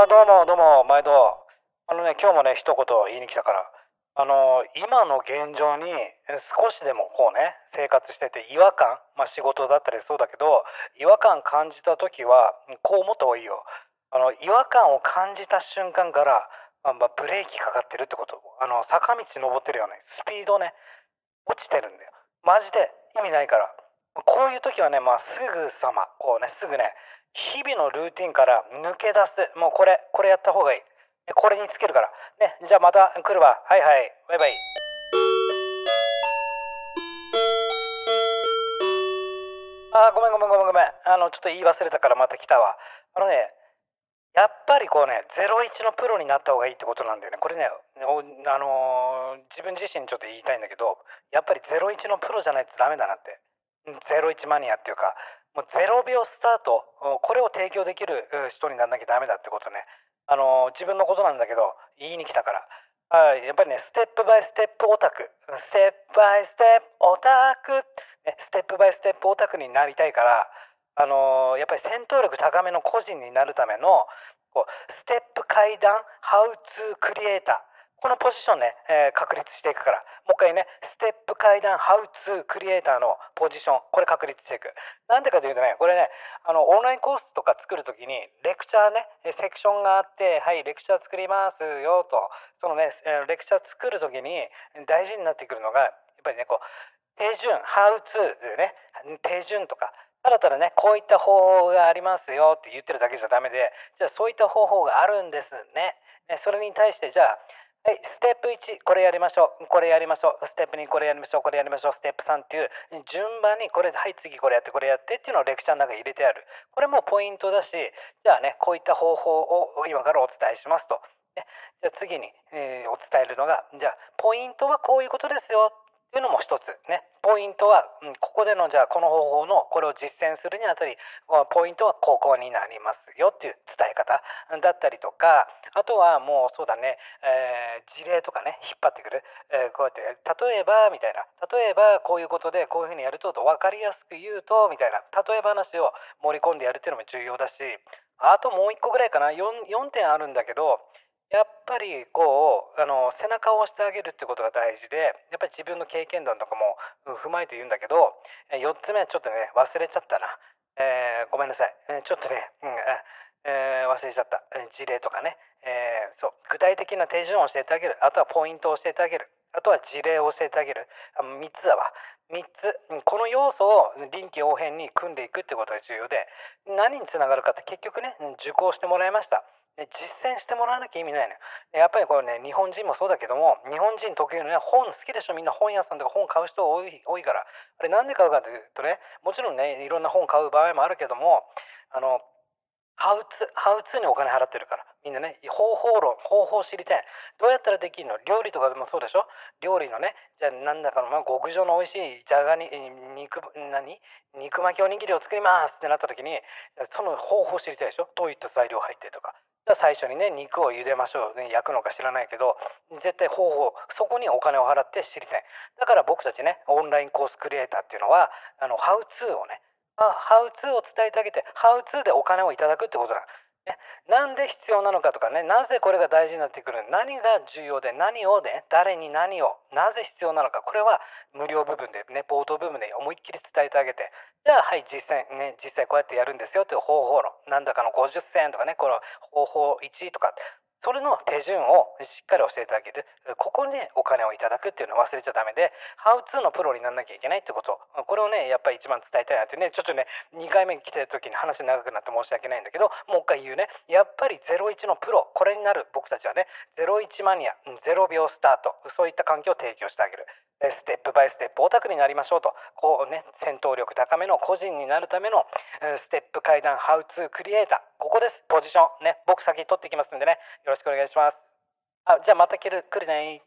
あどうもどうも毎度。あのね今日もね一言言いに来たから。あの今の現状に少しでもこうね生活してて違和感まあ仕事だったりそうだけど違和感感じた時はこう思った方がいいよ。あの違和感を感じた瞬間からあまあブレーキかかってるってこと。あの坂道登ってるよね。スピードね。落ちてるんだよ。マジで意味ないから。こういう時はねまあすぐさまこうねすぐね日々のルーティンから抜け出す。もうこれこれやった方がいい。これにつけるから。ねじゃあまた来るわ。はいはい。バイバイ。あごめんごめんごめんごめん。あのちょっと言い忘れたからまた来たわ。あのねやっぱりこうね01のプロになった方がいいってことなんだよね。これねあのー自分自身ちょっと言いたいんだけどやっぱり01のプロじゃないとダメだなって。01マニアっていうかもう0秒スタート。これを提供できる人にならなきゃダメだってことね。あの自分のことなんだけど言いに来たから。あやっぱりねステップバイステップオタク。ステップバイステップオタク、ステップバイステップオタクになりたいからあのやっぱり戦闘力高めの個人になるためのこうステップ階段ハウツークリエイターこのポジションね、えー確立していくから。もう一回ねステップ階段ハウツークリエイターのポジションこれ確立していく。なんでかというとねこれねあのオンラインコースとか作るときにレクチャーねセクションがあってはいレクチャー作りますよと。そのねレクチャー作るときに大事になってくるのがやっぱりねこう手順ハウツーでね手順とかただただねこういった方法がありますよって言ってるだけじゃダメでじゃあそういった方法があるんですね。ねそれに対してじゃあはい、ステップ1これやりましょう。これやりましょう。ステップ2これやりましょう。これやりましょう。ステップ3っていう順番にこれはい次これやってこれやってっていうのをレクチャーの中に入れてある。これもポイントだしじゃあねこういった方法を今からお伝えしますと、ね、じゃあ次に、えーお伝えるのがじゃあポイントはこういうことですよ。っていうのも一つね。ポイントは、うん、ここでのじゃあこの方法のこれを実践するにあたりポイントはここになりますよっていう伝え方だったりとかあとはもうそうだね、えー事例とかね引っ張ってくる、えーこうやって例えばみたいな。例えばこういうことでこういうふうにやると分かりやすく言うとみたいな。例え話を盛り込んでやるっていうのも重要だしあともう一個ぐらいかな。4, 4点あるんだけどやっぱりこうあの背中を押してあげるってことが大事でやっぱり自分の経験談とかも踏まえて言うんだけど4つ目はちょっとね忘れちゃったな、えーごめんなさい、えーちょっとね、うんえー忘れちゃった。事例とかね、えそう。具体的な手順を教えてあげる。あとはポイントを教えてあげる。あとは事例を教えてあげる。あ3つだわ。3つ。この要素を臨機応変に組んでいくってことが重要で何につながるかって結局ね受講してもらいました。で実践してもらわなきゃ意味ないのよ。やっぱりこれね日本人もそうだけども日本人特有のね本好きでしょ？みんな本屋さんとか本買う人多い多いから。あれなんで買うかというとねもちろんねいろんな本買う場合もあるけどもあのハウツハウツーにお金払ってるから。みんなね方法論方法知りたい。どうやったらできるの？料理とかでもそうでしょ？料理のねじゃあなんだかの、まあ、極上の美味しいじゃがに肉何？肉巻きおにぎりを作りますってなった時にその方法知りたいでしょ？どういった材料入ってとか。最初にね肉を茹でましょう、ね、焼くのか知らないけど絶対方法そこにお金を払って知りたい。だから僕たちねオンラインコースクリエイターっていうのはあのハウツーをねハウツーを伝えてあげてハウツーでお金をいただくってことだ、なんで必要なのかとかね。なぜこれが大事になってくる何が重要で？何をね誰に？何を？なぜ必要なのか？これは無料部分でね冒頭部分で思いっきり伝えてあげて。じゃあはい実際ね実際こうやってやるんですよという方法論。なんだかの50銭とかね。この方法1とか。それの手順をしっかり教えてあげる。ここにお金をいただくっていうのを忘れちゃダメでハウツーのプロにならなきゃいけないってこと。これをねやっぱり一番伝えたいなってねちょっとね2回目に来た時に話長くなって申し訳ないんだけどもう一回言うね。やっぱり01のプロこれになる僕たちはね01マニア0秒スタートそういった環境を提供してあげる。ステップバイステップオタクになりましょうと。こうね戦闘力高めの個人になるためのステップ階段ハウツークリエイター。ここです。ポジションね僕先取っていきますんでね。よろしくお願いします。あじゃあまた来る来るね。